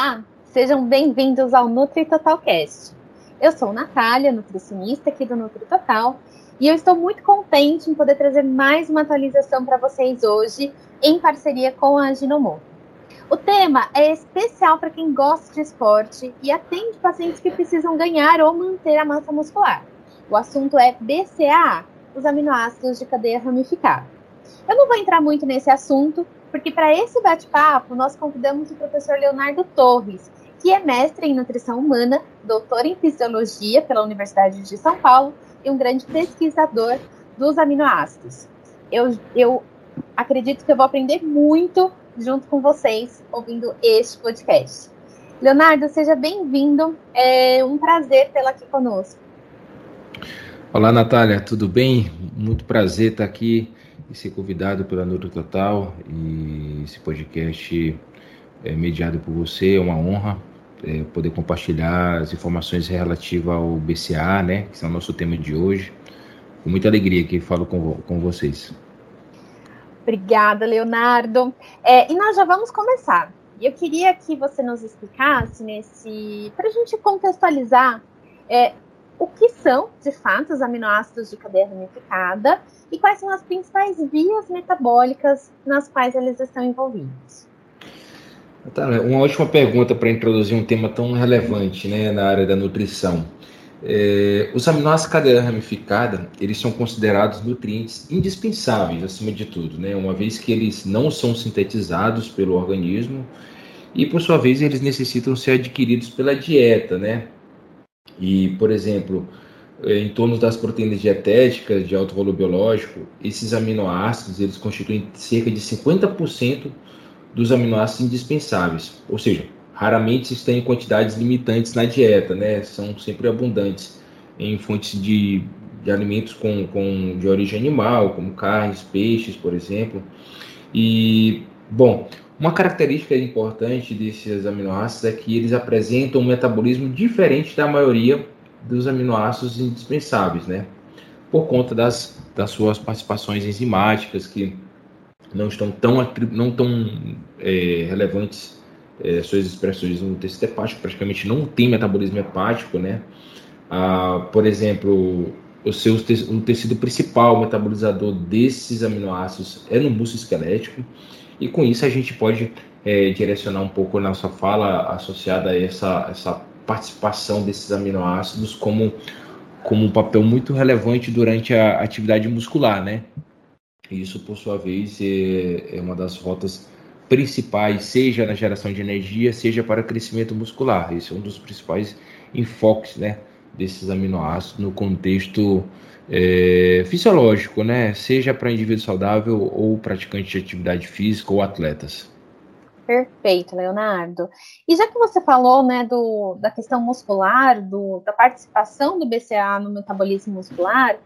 Olá, sejam bem-vindos ao Nutri Total Cast. Eu sou Natália, nutricionista aqui do Nutri Total, e eu estou muito contente em poder trazer mais uma atualização para vocês hoje, em parceria com a Ginomoto. O tema é especial para quem gosta de esporte e atende pacientes que precisam ganhar ou manter a massa muscular. O assunto é BCAA, os aminoácidos de cadeia ramificada. Eu não vou entrar muito nesse assunto, porque para esse bate-papo nós convidamos o professor Leonardo Torres, que é mestre em nutrição humana, doutor em fisiologia pela Universidade de São Paulo e um grande pesquisador dos aminoácidos. Eu, eu acredito que eu vou aprender muito junto com vocês ouvindo este podcast. Leonardo, seja bem-vindo. É um prazer tê-lo aqui conosco. Olá, Natália, tudo bem? Muito prazer estar aqui e ser convidado pela Nutri Total e esse podcast é mediado por você, é uma honra é, poder compartilhar as informações relativas ao BCA, né, que é o nosso tema de hoje. Com muita alegria que falo com, com vocês. Obrigada, Leonardo. É, e nós já vamos começar. Eu queria que você nos explicasse nesse, para a gente contextualizar é, o que são, de fato, os aminoácidos de cadeia ramificada e quais são as principais vias metabólicas nas quais eles estão envolvidos. Uma última pergunta para introduzir um tema tão relevante né, na área da nutrição. É, os aminoácidos cadeia ramificada, eles são considerados nutrientes indispensáveis, acima de tudo, né, uma vez que eles não são sintetizados pelo organismo e, por sua vez, eles necessitam ser adquiridos pela dieta, né? E, por exemplo, é, em torno das proteínas dietéticas de alto valor biológico, esses aminoácidos eles constituem cerca de 50% dos aminoácidos indispensáveis, ou seja, raramente estão em quantidades limitantes na dieta, né? São sempre abundantes em fontes de, de alimentos com, com, de origem animal, como carnes, peixes, por exemplo. E, bom, uma característica importante desses aminoácidos é que eles apresentam um metabolismo diferente da maioria dos aminoácidos indispensáveis, né? Por conta das, das suas participações enzimáticas que não estão tão, não tão é, relevantes é, suas expressões no tecido hepático, praticamente não tem metabolismo hepático, né? Ah, por exemplo, o seu o tecido principal metabolizador desses aminoácidos é no músculo esquelético e com isso a gente pode é, direcionar um pouco nossa fala associada a essa, essa participação desses aminoácidos como, como um papel muito relevante durante a atividade muscular, né? Isso, por sua vez, é, é uma das rotas principais, seja na geração de energia, seja para crescimento muscular. Esse é um dos principais enfoques, né, desses aminoácidos no contexto é, fisiológico, né, seja para indivíduo saudável ou praticante de atividade física ou atletas. Perfeito, Leonardo. E já que você falou né, do, da questão muscular, do, da participação do BCA no metabolismo muscular,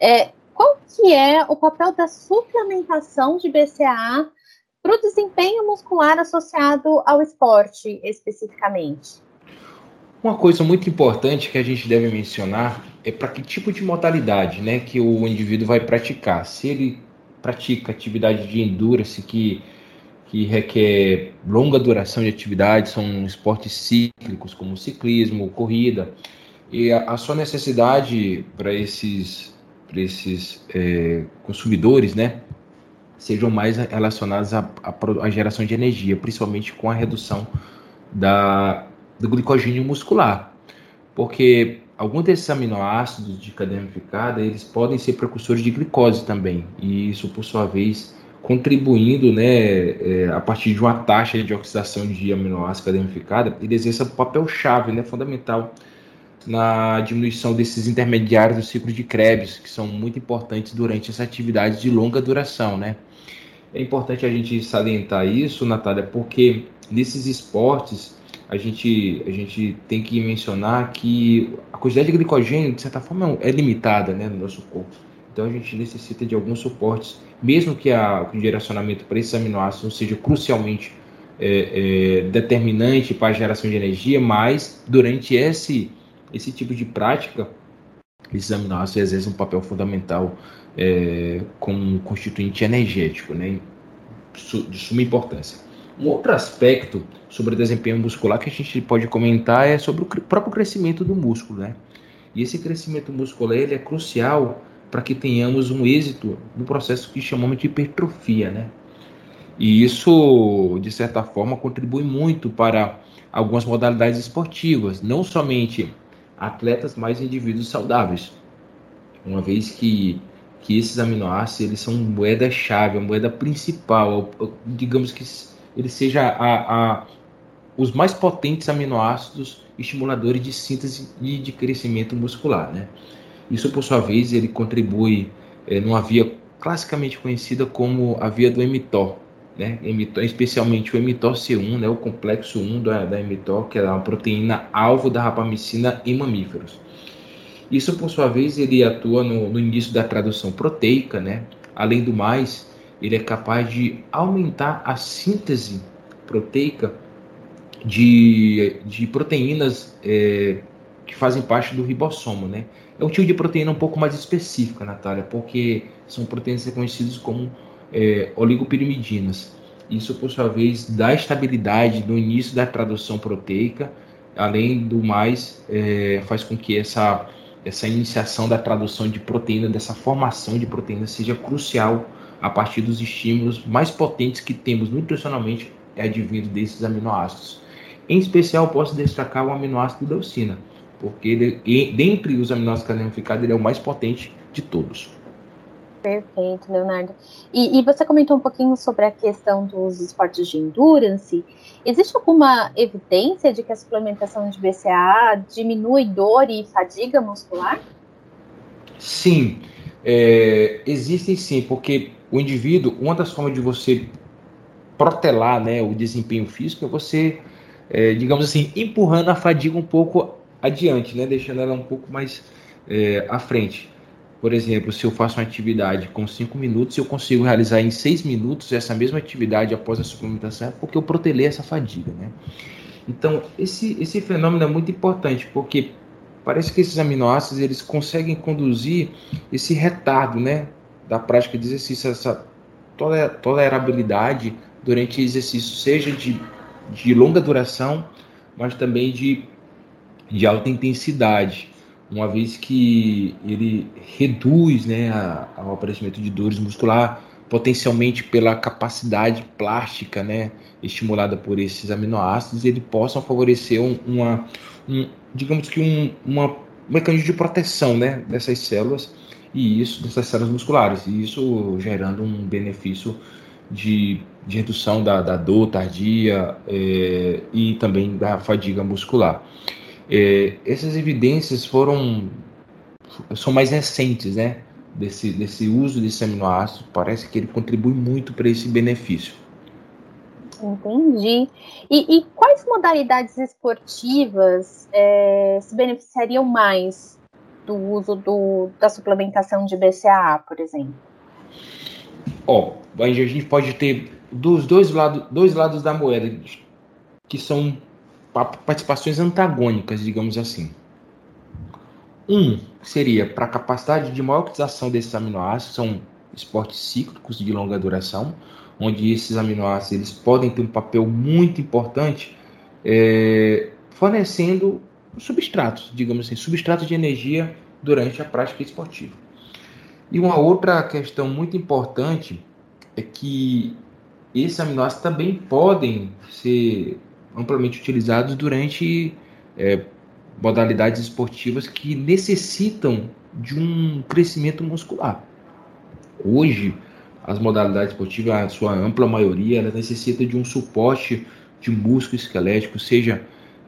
é, qual que é o papel da suplementação de BCA para o desempenho muscular associado ao esporte especificamente? Uma coisa muito importante que a gente deve mencionar é para que tipo de modalidade né, que o indivíduo vai praticar. Se ele pratica atividade de endurance que que requer longa duração de atividade, são esportes cíclicos como ciclismo, corrida, e a, a sua necessidade para esses, pra esses é, consumidores, né, sejam mais relacionados à, à, geração de energia, principalmente com a redução da, do glicogênio muscular, porque alguns desses aminoácidos de cadeia ramificada, eles podem ser precursores de glicose também, e isso, por sua vez, contribuindo, né, é, a partir de uma taxa de oxidação de aminoácido cadenificada, ele exerce um papel chave, né, fundamental na diminuição desses intermediários do ciclo de Krebs, que são muito importantes durante essa atividade de longa duração, né. É importante a gente salientar isso, Natália, porque nesses esportes a gente, a gente tem que mencionar que a quantidade de glicogênio, de certa forma, é limitada né, no nosso corpo. Então a gente necessita de alguns suportes mesmo que a, o direcionamento para esses aminoácidos não seja crucialmente é, é, determinante para a geração de energia, mas durante esse, esse tipo de prática, esses aminoácidos exercem um papel fundamental é, como constituinte energético, né, de suma importância. Um outro aspecto sobre o desempenho muscular que a gente pode comentar é sobre o próprio crescimento do músculo, né? E esse crescimento muscular ele é crucial para que tenhamos um êxito no processo que chamamos de hipertrofia, né? E isso, de certa forma, contribui muito para algumas modalidades esportivas, não somente atletas, mas indivíduos saudáveis. Uma vez que, que esses aminoácidos eles são moeda-chave, a moeda principal, digamos que ele seja a, a, os mais potentes aminoácidos estimuladores de síntese e de crescimento muscular, né? Isso, por sua vez, ele contribui é, numa via classicamente conhecida como a via do mTOR, né? mTOR, especialmente o mTOR-C1, né? o complexo 1 da, da mTOR, que é uma proteína alvo da rapamicina em mamíferos. Isso, por sua vez, ele atua no, no início da tradução proteica, né? Além do mais, ele é capaz de aumentar a síntese proteica de, de proteínas é, que fazem parte do ribossomo, né? É um tipo de proteína um pouco mais específica, Natália, porque são proteínas reconhecidas como é, oligopirimidinas. Isso, por sua vez, dá estabilidade no início da tradução proteica, além do mais, é, faz com que essa, essa iniciação da tradução de proteína, dessa formação de proteína, seja crucial a partir dos estímulos mais potentes que temos nutricionalmente é advindo desses aminoácidos. Em especial, posso destacar o aminoácido leucina porque ele, dentre os aminoácidos carnificados, ele é o mais potente de todos. Perfeito, Leonardo. E, e, você comentou um pouquinho sobre a questão dos esportes de endurance. Existe alguma evidência de que a suplementação de BCA diminui dor e fadiga muscular? Sim, é, existem sim, porque o indivíduo, uma das formas de você protelar né, o desempenho físico é você, é, digamos assim, empurrando a fadiga um pouco adiante, né? deixando ela um pouco mais é, à frente. Por exemplo, se eu faço uma atividade com 5 minutos, eu consigo realizar em 6 minutos essa mesma atividade após a suplementação, porque eu protelei essa fadiga. Né? Então, esse, esse fenômeno é muito importante, porque parece que esses aminoácidos eles conseguem conduzir esse retardo né, da prática de exercício, essa tolerabilidade durante exercício, seja de, de longa duração, mas também de de alta intensidade, uma vez que ele reduz né, a, ao aparecimento de dores muscular, potencialmente pela capacidade plástica né, estimulada por esses aminoácidos, ele possam favorecer um, uma, um, digamos que um, uma, um mecanismo de proteção né, dessas células e isso dessas células musculares, e isso gerando um benefício de, de redução da, da dor tardia é, e também da fadiga muscular. É, essas evidências foram são mais recentes, né? Desse, desse uso desse aminoácido, parece que ele contribui muito para esse benefício. Entendi. E, e quais modalidades esportivas é, se beneficiariam mais do uso do, da suplementação de BCAA, por exemplo? Ó, a gente pode ter dos dois, lado, dois lados da moeda, que são participações antagônicas, digamos assim. Um seria para a capacidade de maior utilização desses aminoácidos, são esportes cíclicos de longa duração, onde esses aminoácidos eles podem ter um papel muito importante é, fornecendo substratos, digamos assim, substratos de energia durante a prática esportiva. E uma outra questão muito importante é que esses aminoácidos também podem ser amplamente utilizados durante é, modalidades esportivas que necessitam de um crescimento muscular. Hoje, as modalidades esportivas, a sua ampla maioria, ela necessita de um suporte de músculo esquelético, seja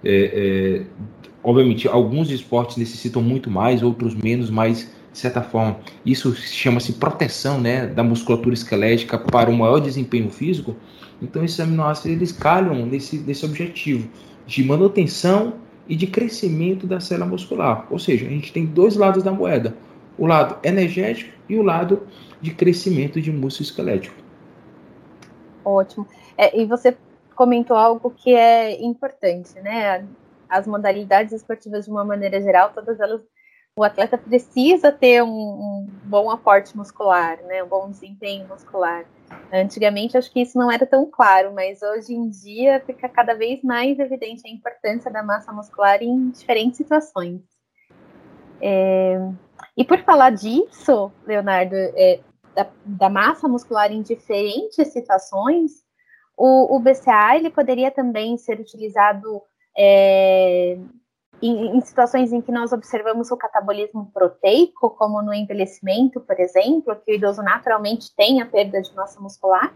é, é, obviamente alguns esportes necessitam muito mais, outros menos, mas de certa forma isso chama-se proteção né, da musculatura esquelética para um maior desempenho físico. Então esses aminoácidos eles calham nesse, nesse objetivo de manutenção e de crescimento da célula muscular. Ou seja, a gente tem dois lados da moeda: o lado energético e o lado de crescimento de músculo esquelético. Ótimo. É, e você comentou algo que é importante, né? As modalidades esportivas, de uma maneira geral, todas elas o atleta precisa ter um, um, bom aporte muscular, né, um bom desempenho muscular. Antigamente acho que isso não era tão claro, mas hoje em dia fica cada vez mais evidente a importância da massa muscular em diferentes situações. É, e por falar disso, Leonardo, é, da, da, massa muscular em diferentes situações, o, o BCA ele poderia também ser utilizado é, em, em, situações em que nós observamos o catabolismo proteico, como no envelhecimento, por exemplo, que o idoso naturalmente tem a perda de massa muscular?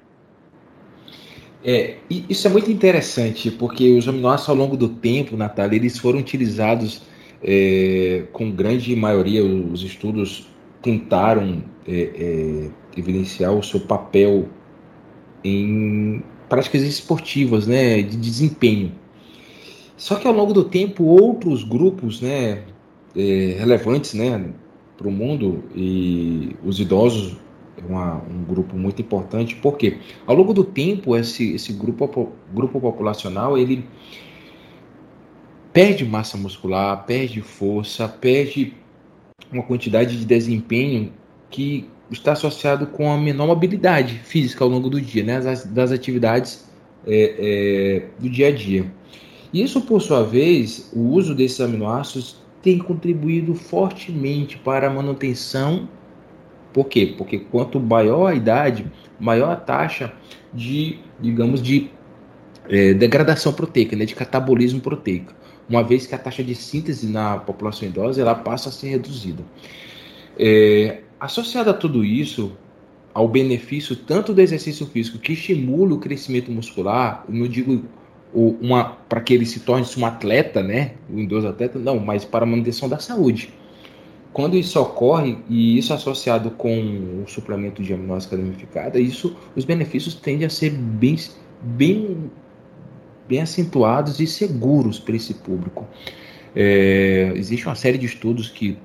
É, isso é muito interessante, porque os aminoácidos ao longo do tempo, Natália, eles foram utilizados é, com grande maioria, os estudos tentaram é, é, evidenciar o seu papel em práticas esportivas, né, de desempenho. Só que ao longo do tempo, outros grupos né, é, relevantes né, para o mundo, e os idosos é uma, um grupo muito importante, porque ao longo do tempo, esse, esse grupo, grupo populacional ele perde massa muscular, perde força, perde uma quantidade de desempenho que está associado com a menor mobilidade física ao longo do dia, né, das, das atividades é, é, do dia a dia. Isso, por sua vez, o uso desses aminoácidos tem contribuído fortemente para a manutenção. Por quê? Porque quanto maior a idade, maior a taxa de, digamos, de é, degradação proteica, né, de catabolismo proteico. Uma vez que a taxa de síntese na população idosa ela passa a ser reduzida. É, associado a tudo isso, ao benefício tanto do exercício físico que estimula o crescimento muscular, não digo uma para que ele se torne um atleta, né? Um idoso atleta, não, mas para manutenção da saúde. Quando isso ocorre, e isso associado com o suplemento de aminoácidos ramificada, isso, os benefícios tendem a ser bem, bem, bem acentuados e seguros para esse público. É, existe uma série de estudos que,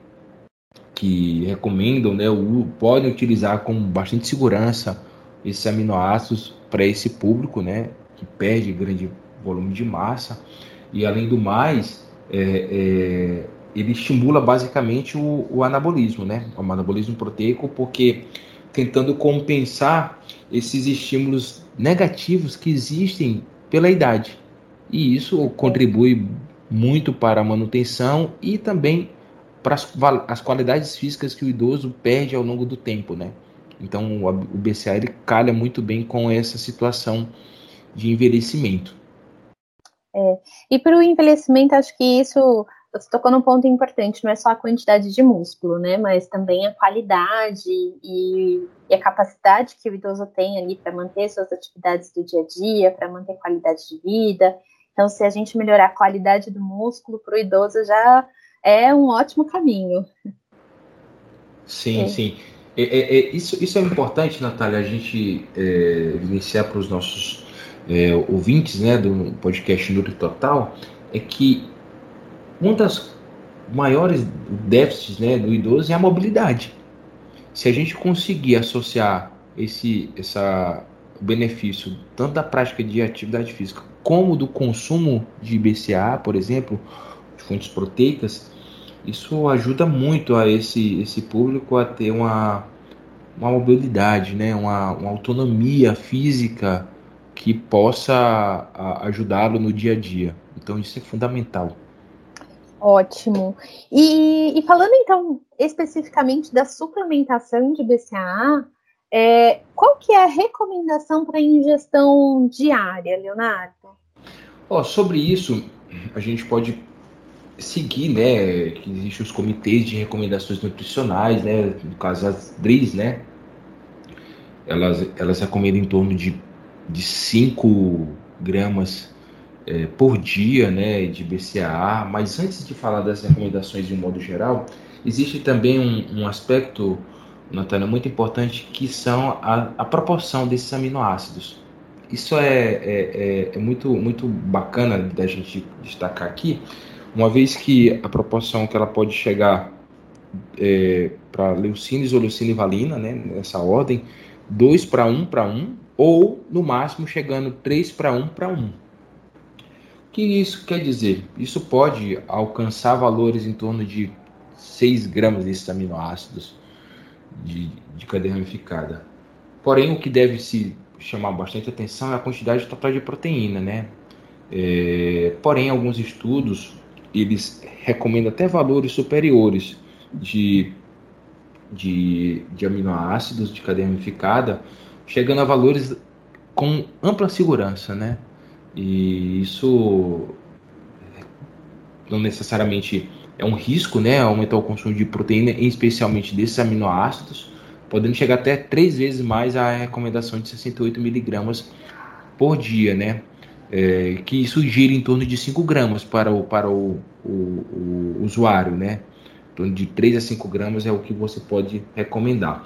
que recomendam, né, o, podem utilizar com bastante segurança esses aminoácidos para esse público, né, que perde grande volume de massa, e além do mais, é, é, ele estimula basicamente o, o, anabolismo, né? O anabolismo proteico, porque tentando compensar esses estímulos negativos que existem pela idade. E isso contribui muito para a manutenção e também para as, as qualidades físicas que o idoso perde ao longo do tempo, né? Então o BCA ele calha muito bem com essa situação de envelhecimento. É. E para o envelhecimento, acho que isso você tocou num ponto importante, não é só a quantidade de músculo, né? Mas também a qualidade e, e a capacidade que o idoso tem ali para manter suas atividades do dia a dia, para manter qualidade de vida. Então, se a gente melhorar a qualidade do músculo para o idoso, já é um ótimo caminho. Sim, é. sim. É, é, é isso, isso é importante, Natália, a gente é, iniciar para os nossos é, ouvintes né, do podcast Nutri Total é que uma das maiores déficits né, do idoso é a mobilidade. Se a gente conseguir associar esse essa benefício tanto da prática de atividade física como do consumo de BCA, por exemplo, de fontes proteicas, isso ajuda muito a esse, esse público a ter uma, uma mobilidade, né? uma, uma autonomia física que possa ajudá-lo no dia a dia. Então isso é fundamental. Ótimo. E, e falando então especificamente da suplementação de BCAA, é, qual que é a recomendação para ingestão diária, Leonardo? Oh, sobre isso, a gente pode seguir, né, que existem os comitês de recomendações nutricionais, né, no caso as DRIs, né, elas, elas recomendam em torno de de 5 gramas é, por dia né, de BCAA, mas antes de falar das recomendações de um modo geral, existe também um, um aspecto, Natália, muito importante, que são a, a proporção desses aminoácidos. Isso é, é, é, é, muito, muito bacana da gente destacar aqui, uma vez que a proporção que ela pode chegar é, para leucina, isoleucina e valina, né, nessa ordem, 2 para 1 para 1, ou no máximo chegando 3 para 1 para 1. O que isso quer dizer? Isso pode alcançar valores em torno de 6 gramas desses aminoácidos de, de cadeia ramificada. Porém, o que deve se chamar bastante atenção é a quantidade total de proteína, né? É, porém, alguns estudos eles recomendam até valores superiores de, de, de aminoácidos de cadeia ramificada, chegando a valores com ampla segurança, né? E isso não necessariamente é um risco, né? Aumentar o consumo de proteína, especialmente desses aminoácidos, podendo chegar até três vezes mais a recomendação de 68 miligramas por dia, né? É, que isso gira em torno de 5 gramas para o, para o, o, o, usuário, né? Em torno de 3 a 5 gramas é o que você pode recomendar.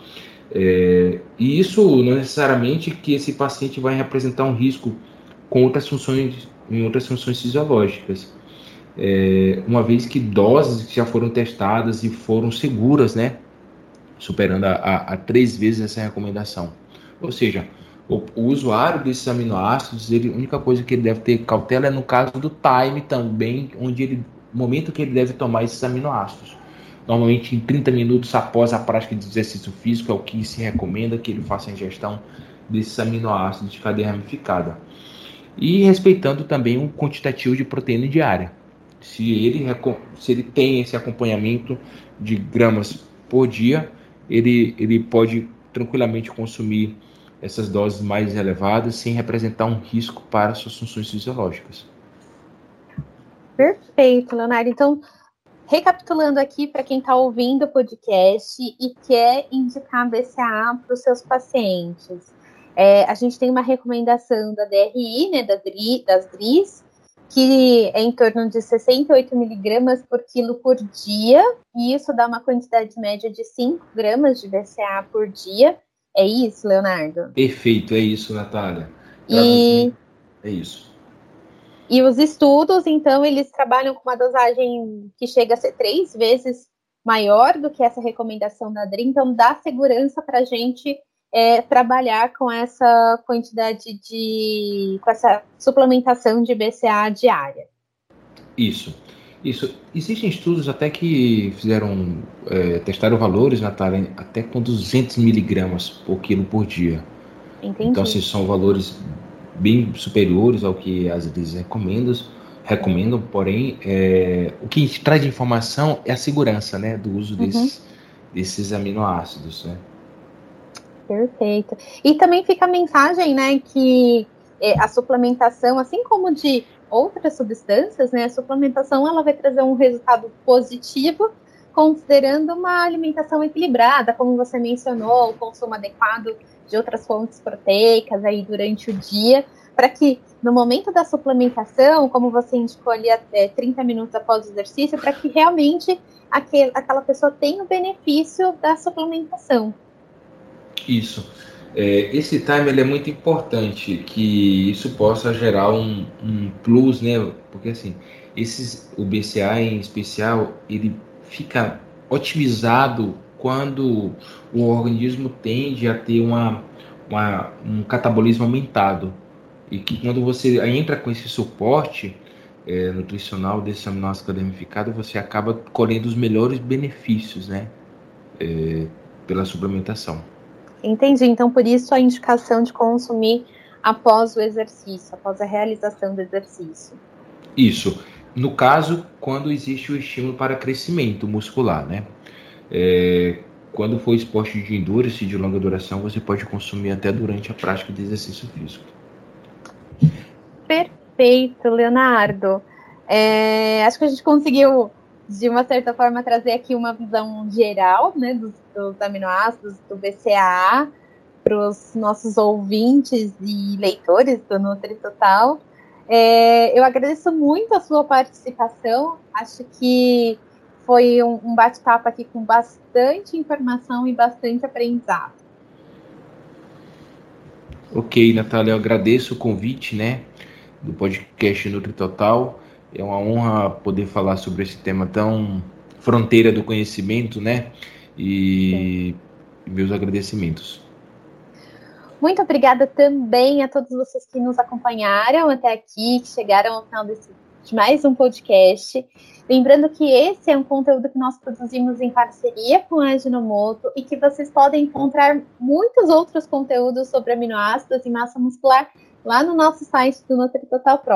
É, e isso não necessariamente que esse paciente vai representar um risco com outras funções, em outras funções fisiológicas. É, uma vez que doses que já foram testadas e foram seguras, né? Superando a, a, a três vezes essa recomendação. Ou seja, o, o, usuário desses aminoácidos, ele, a única coisa que ele deve ter cautela é no caso do time também, onde ele, momento que ele deve tomar esses aminoácidos. Normalmente em 30 minutos após a prática de exercício físico é o que se recomenda que ele faça a ingestão desses aminoácidos de cadeia ramificada. E respeitando também um quantitativo de proteína diária. Se ele, se ele tem esse acompanhamento de gramas por dia, ele, ele pode tranquilamente consumir essas doses mais elevadas sem representar um risco para suas funções fisiológicas. Perfeito, Leonardo. Então, recapitulando aqui para quem está ouvindo o podcast e quer indicar BCA para os seus pacientes, é, a gente tem uma recomendação da DRI, né, das, das DRIs, que é em torno de 68 miligramas por quilo por dia, e isso dá uma quantidade média de 5 gramas de BCA por dia. É isso, Leonardo? Perfeito, é isso, Natália. E... É isso. E os estudos, então, eles trabalham com uma dosagem que chega a ser três vezes maior do que essa recomendação da DRI, então dá segurança para a gente é, trabalhar com essa quantidade de. com essa suplementação de BCA diária. Isso. Isso. Existem estudos até que fizeram, é, testaram valores, Natália, até com 200 miligramas por quilo por dia. Entendi. Então, assim, são valores bem superiores ao que as leis recomendam, recomendam porém, é, o que traz de informação é a segurança, né, do uso uhum. desses, desses aminoácidos, né. Perfeito. E também fica a mensagem, né, que é, a suplementação, assim como de outras substâncias, né, a suplementação ela vai trazer um resultado positivo, considerando uma alimentação equilibrada, como você mencionou, o consumo adequado de outras fontes proteicas aí durante o dia, para que no momento da suplementação, como você indicou ali até 30 minutos após o exercício, para que realmente aquele, aquela pessoa tenha o benefício da suplementação. Isso. É, esse time ele é muito importante que isso possa gerar um, um, plus, né? Porque assim, esses, o BCA em especial, ele fica otimizado quando o organismo tende a ter uma, uma, um catabolismo aumentado. E que quando você entra com esse suporte é, nutricional desse aminoácido ramificado, você acaba colhendo os melhores benefícios, né? É, pela suplementação. Entendi. Então, por isso a indicação de consumir após o exercício, após a realização do exercício. Isso. No caso, quando existe o estímulo para crescimento muscular, né? É, quando for esporte de endurance de longa duração, você pode consumir até durante a prática de exercício físico. Perfeito, Leonardo. É, acho que a gente conseguiu de uma certa forma, trazer aqui uma visão geral né, dos, dos aminoácidos, do BCAA, para os nossos ouvintes e leitores do Nutri Total. É, eu agradeço muito a sua participação, acho que foi um, um bate-papo aqui com bastante informação e bastante aprendizado. Ok, Natália, eu agradeço o convite, né, do podcast Nutri Total. É uma honra poder falar sobre esse tema tão fronteira do conhecimento, né? E Sim. meus agradecimentos. Muito obrigada também a todos vocês que nos acompanharam até aqui, que chegaram ao final desse de mais um podcast. Lembrando que esse é um conteúdo que nós produzimos em parceria com a Aginomoto e que vocês podem encontrar muitos outros conteúdos sobre aminoácidos e massa muscular lá no nosso site do Nutri Total Pro.